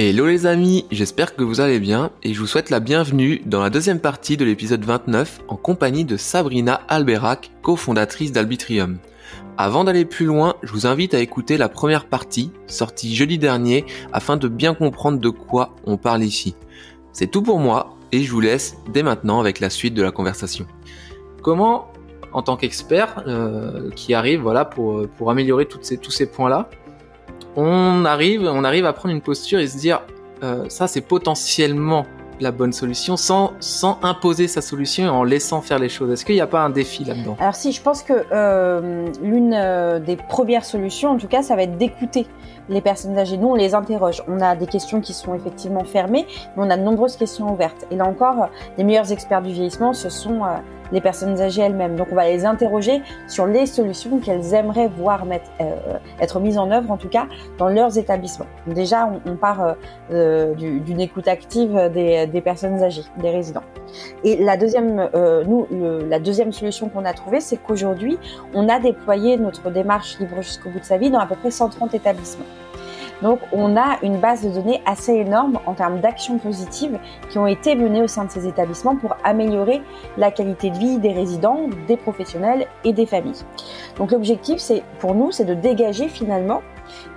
Hello les amis, j'espère que vous allez bien et je vous souhaite la bienvenue dans la deuxième partie de l'épisode 29 en compagnie de Sabrina Alberac, cofondatrice d'Albitrium. Avant d'aller plus loin, je vous invite à écouter la première partie, sortie jeudi dernier, afin de bien comprendre de quoi on parle ici. C'est tout pour moi et je vous laisse dès maintenant avec la suite de la conversation. Comment, en tant qu'expert euh, qui arrive voilà, pour, pour améliorer ces, tous ces points-là, on arrive, à prendre une posture et se dire euh, ça c'est potentiellement la bonne solution sans, sans imposer sa solution et en laissant faire les choses Est-ce qu'il n'y a pas un défi là-dedans? Alors si, je pense que euh, l'une euh, des premières solutions, en tout cas, ça va être d'écouter les personnes âgées. Nous, on les interroge. On a des questions qui sont effectivement fermées, mais on a de nombreuses questions ouvertes. Et là encore, les meilleurs experts du vieillissement, ce sont les personnes âgées elles-mêmes. Donc on va les interroger sur les solutions qu'elles aimeraient voir mettre, euh, être mises en œuvre, en tout cas dans leurs établissements. déjà, on, part euh, d'une écoute active des, des, personnes âgées, des résidents. Et la deuxième, euh, nous, la deuxième solution qu'on a trouvée, c'est qu'aujourd'hui, on a déployé notre démarche libre jusqu'au bout de sa vie dans à peu près 130 établissements. Donc on a une base de données assez énorme en termes d'actions positives qui ont été menées au sein de ces établissements pour améliorer la qualité de vie des résidents, des professionnels et des familles. Donc l'objectif c'est pour nous c'est de dégager finalement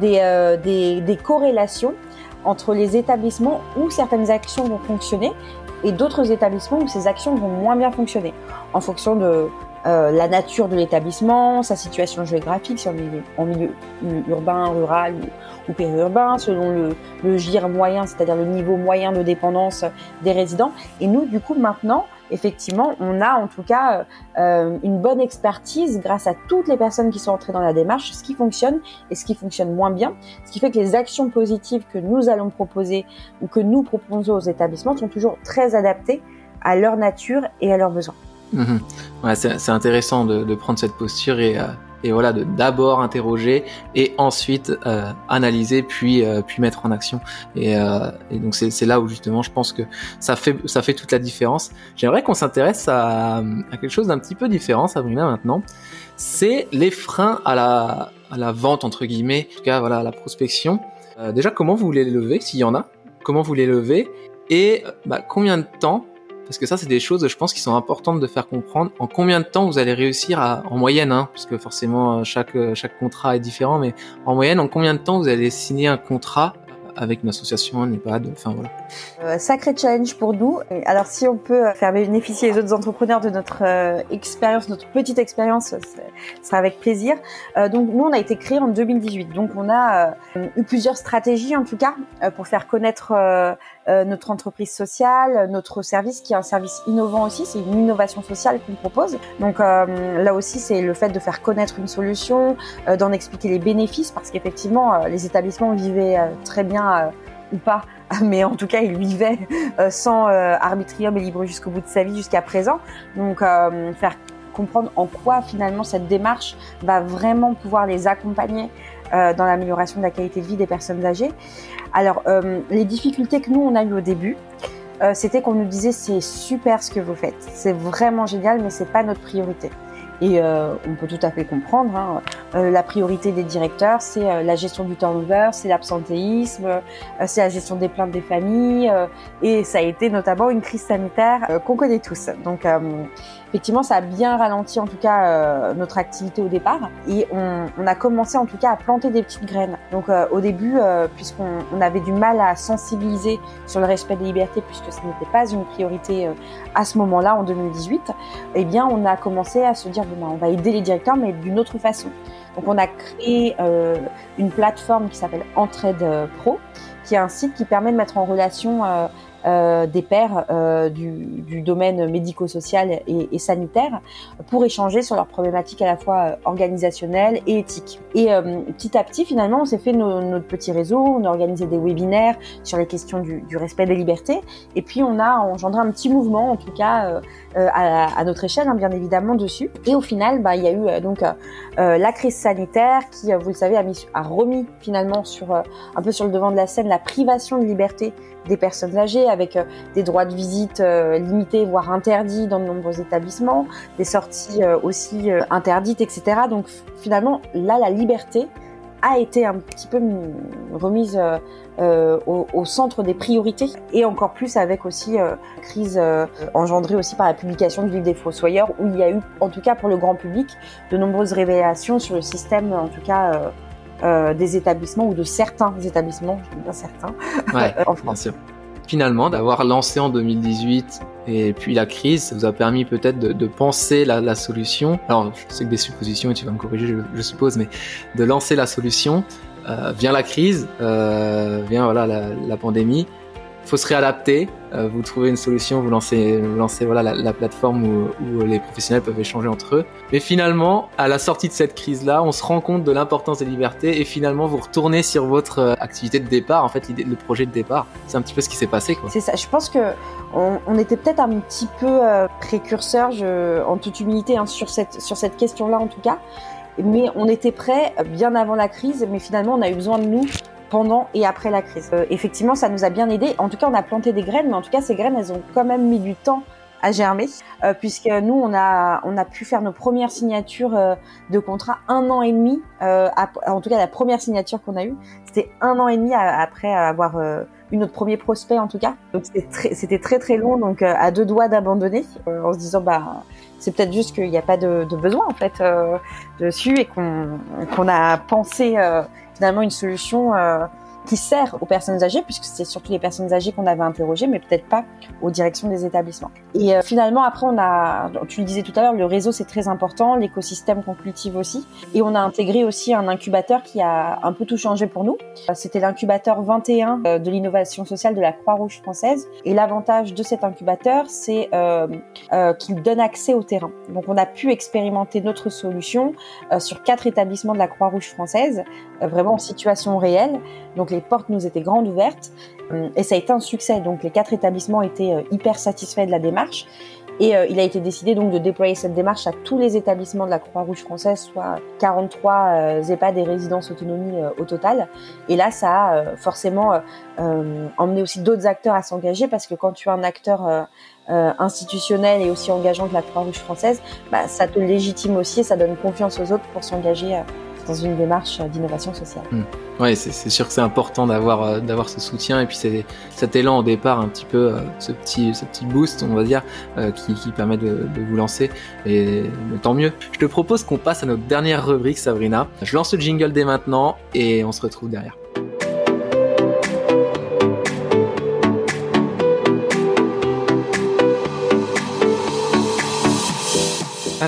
des, euh, corrélations entre les établissements où certaines actions vont fonctionner et d'autres établissements où ces actions vont moins bien fonctionner en fonction de euh, la nature de l'établissement, sa situation géographique, si on est en milieu urbain, rural ou, selon le, le moyen, c'est-à-dire le niveau moyen de dépendance des résidents. Et nous, du coup, maintenant, effectivement, on a en tout cas euh, une bonne expertise grâce à toutes les personnes qui sont entrées dans la démarche, ce qui fonctionne et ce qui fonctionne moins bien, ce qui fait que les actions positives que nous allons proposer ou que nous proposons aux établissements sont toujours très adaptées à leur nature et à leurs besoins. Ouais, c'est intéressant de, de, prendre cette posture et, euh, et voilà, de d'abord interroger et ensuite euh, analyser puis euh, puis mettre en action. Et, euh, et donc c'est là où justement je pense que ça fait ça fait toute la différence. J'aimerais qu'on s'intéresse à, à, quelque chose d'un petit peu différent, Sabrina maintenant. C'est les freins à la à la vente entre guillemets, en tout cas voilà à la prospection. Euh, déjà comment vous les lever s'il y en a? Comment vous les levez? Et bah, combien de temps parce que ça, c'est des choses, je pense, qui sont importantes de faire comprendre. En combien de temps vous allez réussir à, en moyenne, hein, puisque forcément euh, chaque euh, chaque contrat est différent, mais en moyenne, en combien de temps vous allez signer un contrat avec une association, un EHPAD, enfin voilà. Euh, sacré challenge pour nous. Alors si on peut faire bénéficier les autres entrepreneurs de notre euh, expérience, notre petite expérience, ce sera avec plaisir. Euh, donc nous, on a été créé en 2018. Donc on a eu plusieurs stratégies en tout cas pour faire connaître notre entreprise sociale, notre service qui est un service innovant aussi. C'est une innovation sociale qu'on propose. Donc là aussi, c'est le fait de faire connaître une solution, d'en expliquer les bénéfices parce qu'effectivement, les établissements vivaient très bien ou pas, mais en tout cas, il vivait euh, sans euh, arbitrium et libre jusqu'au bout de sa vie jusqu'à présent. Donc, faire comprendre en quoi finalement cette démarche va vraiment pouvoir les accompagner dans l'amélioration de la qualité de vie des personnes âgées. Alors, les difficultés que nous, on a eues au début, c'était qu'on nous disait c'est super ce que vous faites, c'est vraiment génial, mais c'est pas notre priorité. Et euh, on peut tout à fait comprendre. Hein. Euh, la priorité des directeurs, c'est euh, la gestion du turnover, c'est l'absentéisme, euh, c'est la gestion des plaintes des familles. et ça a été notamment une crise sanitaire qu'on connaît tous. Donc effectivement, ça a bien ralenti en tout cas notre activité au départ. Et on, a commencé en tout cas à planter des petites graines. Donc au début, puisqu'on on avait du mal à sensibiliser sur le respect des libertés, puisque ce n'était pas une priorité à ce moment-là, en 2018, eh bien on a commencé à se dire on va aider les directeurs, mais d'une autre façon. Donc on a créé euh, une plateforme qui s'appelle Entraide Pro, qui est un site qui permet de mettre en relation euh, euh, des pairs euh, du, du, domaine médico-social et, et, sanitaire pour échanger sur leurs problématiques à la fois euh, organisationnelles et éthiques. Et euh, petit à petit, finalement, on s'est fait nos, notre petit réseau, on a organisé des webinaires sur les questions du, du, respect des libertés, et puis on a engendré un petit mouvement, en tout cas à, à, notre échelle, hein, bien évidemment, dessus. Et au final, bah, il y a eu donc la crise sanitaire qui, vous le savez, a, mis, a remis finalement sur un peu sur le devant de la scène la privation de liberté des personnes âgées avec euh, des droits de visite euh, limités, voire interdits dans de nombreux établissements, des sorties euh, aussi interdites, etc. Donc finalement, là, la liberté a été un petit peu remise euh, au, au, centre des priorités et encore plus avec aussi euh, crise euh, engendrée aussi par la publication du livre des Fossoyeurs où il y a eu, en tout cas pour le grand public, de nombreuses révélations sur le système, en tout cas des établissements ou de certains établissements, je dis bien certains, ouais, en France. Finalement, d'avoir lancé en 2018 et puis la crise, ça vous a permis peut-être de, penser la, solution. Alors, je sais que des suppositions, et tu vas me corriger, je, suppose, mais de lancer la solution euh, vient la crise, euh, vient voilà la, pandémie. Faut se réadapter. Euh, vous trouvez une solution, vous lancez, vous lancez voilà la, la plateforme où, où, les professionnels peuvent échanger entre eux. Mais finalement, à la sortie de cette crise-là, on se rend compte de l'importance des libertés et finalement vous retournez sur votre euh, activité de départ. En fait, le projet de départ, c'est un petit peu ce qui s'est passé. C'est ça. Je pense que on, était peut-être un petit peu euh, précurseur, en toute humilité, hein, sur cette sur cette question-là en tout cas mais on était prêt bien avant la crise, mais finalement on a eu besoin de nous pendant et après la crise. Euh, effectivement, ça nous a bien aidé. En tout cas, on a planté des graines, mais en tout cas, ces graines, elles ont quand même mis du temps à germer, euh, puisque nous, on a, on a pu faire nos premières signatures euh, de contrat un an et demi. En tout cas, la première signature qu'on a eue, c'était un an et demi après avoir eu notre premier prospect, en tout cas. Donc, c'était très, très, long, donc à deux doigts d'abandonner, en se disant, bah, c'est peut-être juste qu'il n'y a pas de, besoin en fait dessus et qu'on qu'on a pensé euh, finalement une solution euh, qui sert aux personnes âgées, puisque c'est surtout les personnes âgées qu'on avait interrogées, mais peut-être pas aux directions des établissements. Et euh, finalement, après, on a, tu le disais tout à l'heure, le réseau c'est très important, l'écosystème qu'on cultive aussi, et on a intégré aussi un incubateur qui a un peu tout changé pour nous. C'était l'incubateur 21 euh, de l'innovation sociale de la Croix-Rouge française, et l'avantage de cet incubateur, c'est euh, euh, qu'il donne accès au terrain. Donc, on a pu expérimenter notre solution euh, sur quatre établissements de la Croix-Rouge française, euh, vraiment en situation réelle. Donc les portes nous étaient grandes ouvertes euh, et ça a été un succès. Donc les quatre établissements étaient euh, hyper satisfaits de la démarche et euh, il a été décidé donc de déployer cette démarche à tous les établissements de la Croix-Rouge française, soit 43 euh, EHPAD et résidences autonomie au total. Et là, ça a forcément emmené aussi d'autres acteurs à s'engager parce que quand tu es un acteur institutionnel et aussi engageant de la Croix-Rouge française, bah, ça te légitime aussi et ça donne confiance aux autres pour s'engager dans une démarche d'innovation sociale. Mmh. Oui, c'est sûr que c'est important d'avoir euh, d'avoir ce soutien et puis cet élan au départ, un petit peu euh, ce petit ce petit boost, on va dire, euh, qui, qui permet de, de, vous lancer et tant mieux. Je te propose qu'on passe à notre dernière rubrique, Sabrina. Je lance le jingle dès maintenant et on se retrouve derrière.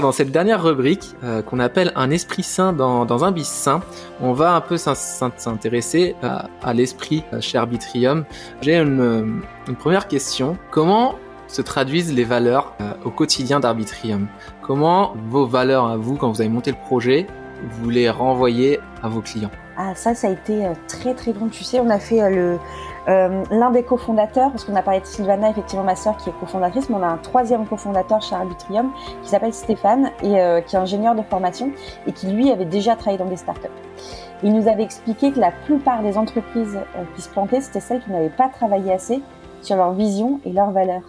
Dans cette dernière rubrique euh, qu'on appelle un esprit sain dans, un bis sain, on va un peu s'intéresser à, l'esprit euh, chez Arbitrium. J'ai une, une, première question. Comment se traduisent les valeurs euh, au quotidien d'Arbitrium? Comment vos valeurs à vous, quand vous avez monté le projet, vous les renvoyez à vos clients? Ah ça, ça a été très très long. Tu sais, on a fait le euh, l'un des cofondateurs, parce qu'on a parlé de Sylvana, effectivement ma sœur qui est cofondatrice, mais on a un troisième cofondateur chez Arbitrium qui s'appelle Stéphane et euh, qui est ingénieur de formation et qui lui avait déjà travaillé dans des startups. Il nous avait expliqué que la plupart des entreprises euh, qui se plantaient, c'était celles qui n'avaient pas travaillé assez sur leur vision et leurs valeurs.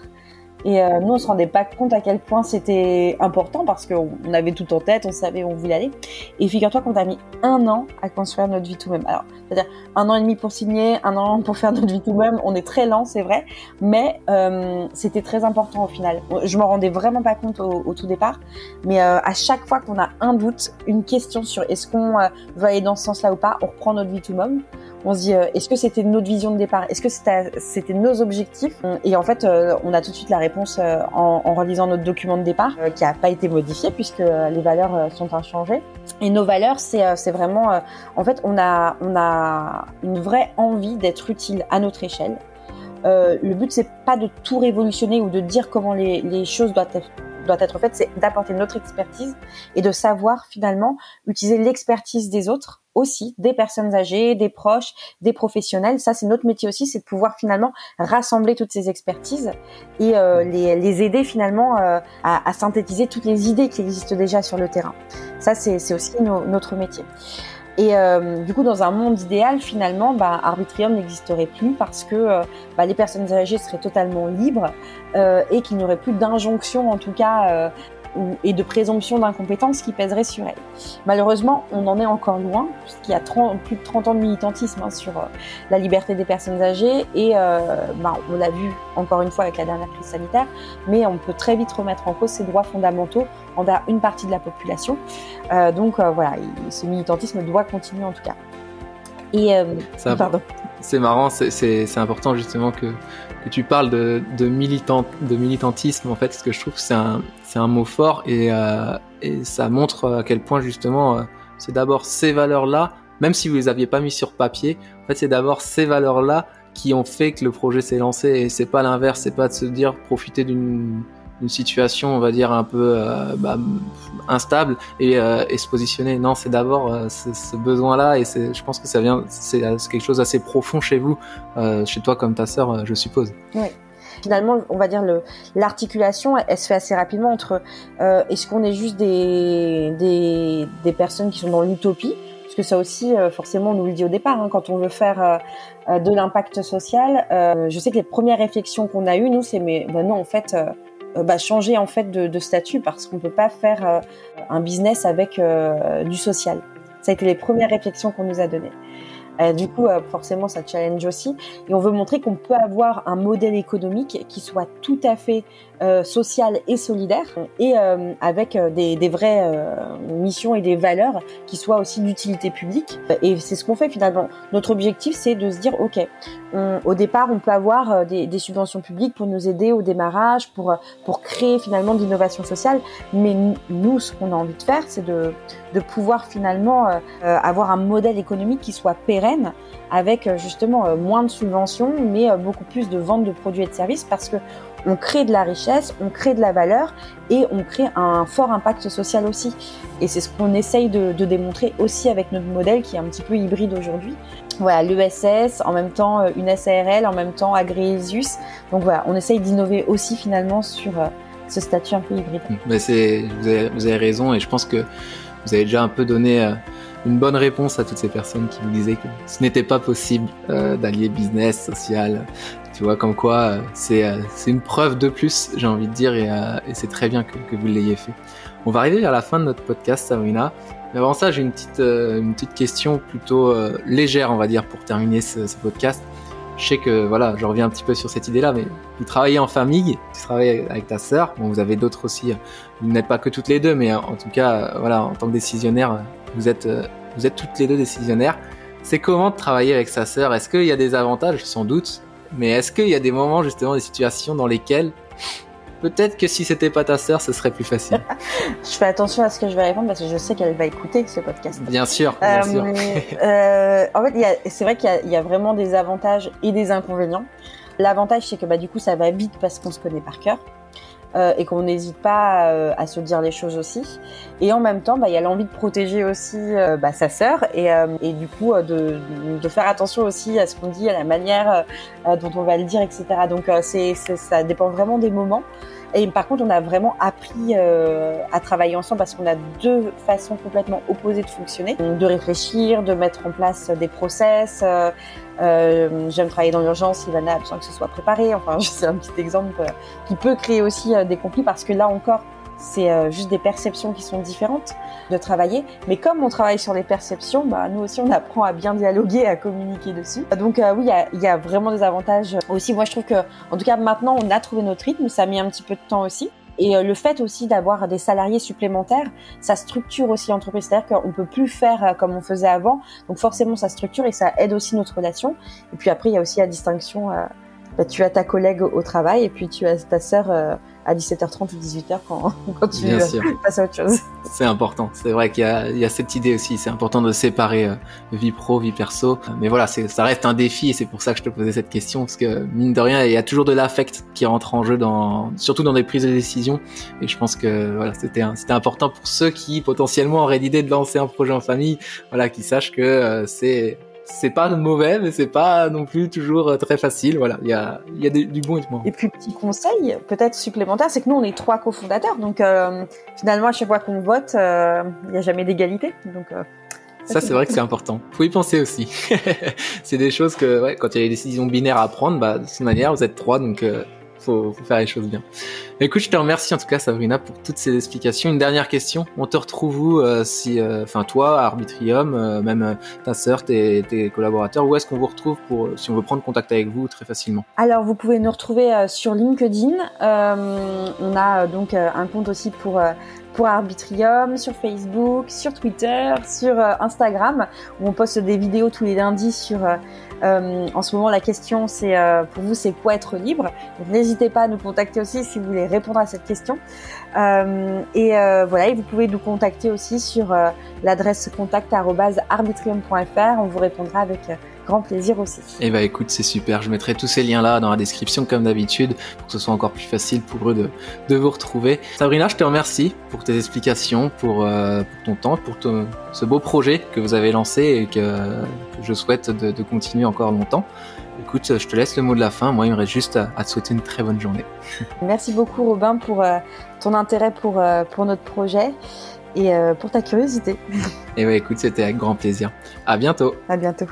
Et euh, nous, on se rendait pas compte à quel point c'était important parce qu'on avait tout en tête, on savait où on voulait aller. Et figure-toi qu'on a mis un an à construire notre vie tout même. Alors, c'est-à-dire un an et demi pour signer, un an pour faire notre vie tout même. On est très lent, c'est vrai, mais euh, c'était très important au final. Je m'en rendais vraiment pas compte au, tout départ, mais euh, à chaque fois qu'on a un doute, une question sur est-ce qu'on euh, veut aller dans ce sens-là ou pas, on reprend notre vie tout même on se dit euh, est-ce que c'était notre vision de départ? Est-ce que c'était nos objectifs? Et en fait, euh, on a tout de suite la réponse euh, en, en relisant notre document de départ qui n'a pas été modifié puisque les valeurs sont inchangées. Et nos valeurs, c'est vraiment en fait on a on a une vraie envie d'être utile à notre échelle. le but c'est pas de tout révolutionner ou de dire comment les, les choses doivent être doit être faite, c'est d'apporter notre expertise et de savoir finalement utiliser l'expertise des autres aussi, des personnes âgées, des proches, des professionnels. Ça, c'est notre métier aussi, c'est de pouvoir finalement rassembler toutes ces expertises et euh, les, aider finalement euh, à, synthétiser toutes les idées qui existent déjà sur le terrain. Ça, c'est aussi no, notre métier. Et euh, du coup, dans un monde idéal, finalement, bah, Arbitrium n'existerait plus parce que euh, bah, les personnes âgées seraient totalement libres euh, et qu'il n'y aurait plus d'injonction, en tout cas, et de présomption d'incompétence qui pèserait sur elle. Malheureusement, on en est encore loin, puisqu'il y a plus de 30 ans de militantisme hein, sur euh, la liberté des personnes âgées, et euh, bah, on l'a vu encore une fois avec la dernière crise sanitaire, mais on peut très vite remettre en cause ces droits fondamentaux envers une partie de la population. Euh, donc voilà, ce militantisme doit continuer en tout cas. Et pardon. C'est marrant, c'est important justement que que tu parles de, de, militant, de militantisme, en fait, parce que je trouve que c'est un, mot fort et, euh, et ça montre à quel point justement euh, c'est d'abord ces valeurs-là, même si vous les aviez pas mis sur papier, en fait c'est d'abord ces valeurs-là qui ont fait que le projet s'est lancé et c'est pas l'inverse, c'est pas de se dire profiter d'une une situation, on va dire, un peu euh, bah, instable et, euh, et, se positionner. Non, c'est d'abord euh, ce besoin-là et je pense que ça vient, c'est quelque chose d'assez profond chez vous, chez toi comme ta sœur, je suppose. Oui. Finalement, on va dire l'articulation, elle, se fait assez rapidement entre est-ce qu'on est juste des, des, des, personnes qui sont dans l'utopie? Parce que ça aussi, forcément, on nous le dit au départ, hein, quand on veut faire de l'impact social. je sais que les premières réflexions qu'on a eues, nous, c'est mais ben non, en fait, euh, bah, changer en fait de, statut parce qu'on peut pas faire euh, un business avec euh, du social. Ça a été les premières réflexions qu'on nous a données. Euh, du coup, euh, forcément, ça challenge aussi. Et on veut montrer qu'on peut avoir un modèle économique qui soit tout à fait euh, social et solidaire et avec des, des, vraies missions et des valeurs qui soient aussi d'utilité publique. Et c'est ce qu'on fait finalement. Notre objectif, c'est de se dire, OK, au départ, on peut avoir des, des, subventions publiques pour nous aider au démarrage, pour, pour créer finalement de l'innovation sociale. Mais nous, ce qu'on a envie de faire, c'est de, de pouvoir finalement avoir un modèle économique qui soit pérenne avec euh, justement euh, moins de subventions, mais euh, beaucoup plus de vente de produits et de services parce que on crée de la richesse, on crée de la valeur et on crée un fort impact social aussi. Et c'est ce qu'on essaye de, démontrer aussi avec notre modèle qui est un petit peu hybride aujourd'hui. Voilà, l'ESS, en même temps une SARL, en même temps Agréisius. Donc voilà, on essaye d'innover aussi finalement sur ce statut un peu hybride. Mais c'est, vous avez, raison et je pense que vous avez déjà un peu donné une bonne réponse à toutes ces personnes qui vous disaient que ce n'était pas possible euh, d'allier business, social. Tu vois, comme quoi euh, c'est euh, c'est une preuve de plus, j'ai envie de dire, et, et c'est très bien que, vous l'ayez fait. On va arriver vers la fin de notre podcast, Sabrina. Mais avant ça, j'ai une petite une petite question plutôt légère, on va dire, pour terminer ce, podcast. Je sais que voilà, je reviens un petit peu sur cette idée-là, mais vous travaillez en famille, tu travailles avec ta sœur. Bon, vous avez d'autres aussi. Vous n'êtes pas que toutes les deux, mais en tout cas, voilà, en tant que décisionnaire, vous êtes, euh, vous êtes toutes les deux décisionnaires. C'est comment de travailler avec sa sœur? Est-ce qu'il y a des avantages? Sans doute. Mais est-ce qu'il y a des moments, justement, des situations dans lesquelles peut-être que si c'était pas ta sœur, ce serait plus facile? Je fais attention à ce que je vais répondre parce que je sais qu'elle va écouter ce podcast. Bien sûr, bien sûr. Euh, euh, en fait, c'est vrai qu'il y, y, a vraiment des avantages et des inconvénients. L'avantage, c'est que bah, du coup, ça va vite parce qu'on se connaît par cœur. Euh, et qu'on n'hésite pas euh, à se dire les choses aussi. Et en même temps, bah, il y a l'envie de protéger aussi euh, bah, sa sœur et, et, du coup de, de, faire attention aussi à ce qu'on dit, à la manière dont on va le dire, etc. Donc c'est, ça dépend vraiment des moments. Et par contre, on a vraiment appris euh, à travailler ensemble parce qu'on a deux façons complètement opposées de fonctionner, de réfléchir, de mettre en place des process. Euh, euh, J'aime travailler dans l'urgence, Ivana a besoin que ce soit préparé. Enfin, c'est un petit exemple qui peut créer aussi des conflits parce que là encore, c'est euh, juste des perceptions qui sont différentes de travailler. Mais comme on travaille sur les perceptions, bah, nous aussi on apprend à bien dialoguer, à communiquer dessus. Donc euh, oui, il y y a, vraiment des avantages aussi. Moi je trouve que, en tout cas maintenant, on a trouvé notre rythme. Ça a mis un petit peu de temps aussi. Et euh, le fait aussi d'avoir des salariés supplémentaires, ça structure aussi l'entreprise. C'est-à-dire qu'on peut plus faire comme on faisait avant. Donc forcément, ça structure et ça aide aussi notre relation. Et puis après, il y a aussi la distinction. Bah, tu as ta collègue au travail et puis tu as ta sœur à 17h30 ou 18h quand, quand tu Bien passes à autre chose. C'est important. C'est vrai qu'il y, y a, cette idée aussi. C'est important de séparer euh, vie pro, vie perso. Mais voilà, ça reste un défi et c'est pour ça que je te posais cette question parce que mine de rien, il y a toujours de l'affect qui rentre en jeu dans, surtout dans des prises de décision. Et je pense que voilà, c'était c'était important pour ceux qui potentiellement auraient l'idée de lancer un projet en famille, voilà, qui sachent que euh, c'est c'est pas mauvais, mais c'est pas non plus toujours euh, très facile. Voilà, il y a, y a du bon et du moins. Et puis petit conseil, peut-être supplémentaire, c'est que nous on est trois cofondateurs, donc euh, finalement à chaque fois qu'on vote, euh, il n'y a jamais d'égalité. Donc ça, c'est vrai que c'est important. Faut y penser aussi. c'est des choses que, ouais, quand il y a des décisions binaires à prendre, bah, de toute manière, vous êtes trois, donc faut, faut faire les choses bien. Écoute, je te remercie en tout cas, Sabrina, pour toutes ces explications. Une dernière question. On te retrouve où, euh, si, euh, enfin, toi, Arbitrium, euh, même ta sœur, tes, tes, collaborateurs, où est-ce qu'on vous retrouve pour, si on veut prendre contact avec vous très facilement? Alors, vous pouvez nous retrouver sur LinkedIn. on a donc un compte aussi pour Arbitrium, sur Facebook, sur Twitter, sur Instagram, où on poste des vidéos tous les lundis sur euh, en ce moment, la question, c'est euh, pour vous, c'est quoi être libre? N'hésitez pas à nous contacter aussi si vous voulez répondre à cette question. Euh, et voilà, et vous pouvez nous contacter aussi sur l'adresse contact@arbitrium.fr. On vous répondra avec grand plaisir aussi. Eh ben écoute, c'est super. Je mettrai tous ces liens-là dans la description comme d'habitude pour que ce soit encore plus facile pour eux de, de vous retrouver. Sabrina, je te remercie pour tes explications, pour, euh, pour ton temps, pour ce beau projet que vous avez lancé et que, que je souhaite de, de, continuer encore longtemps. Écoute, je te laisse le mot de la fin. Moi, il me reste juste à, à te souhaiter une très bonne journée. Merci beaucoup, Robin, pour euh, ton intérêt pour, euh, pour notre projet et euh, pour ta curiosité. Et ouais, écoute, c'était avec grand plaisir. À bientôt. À bientôt.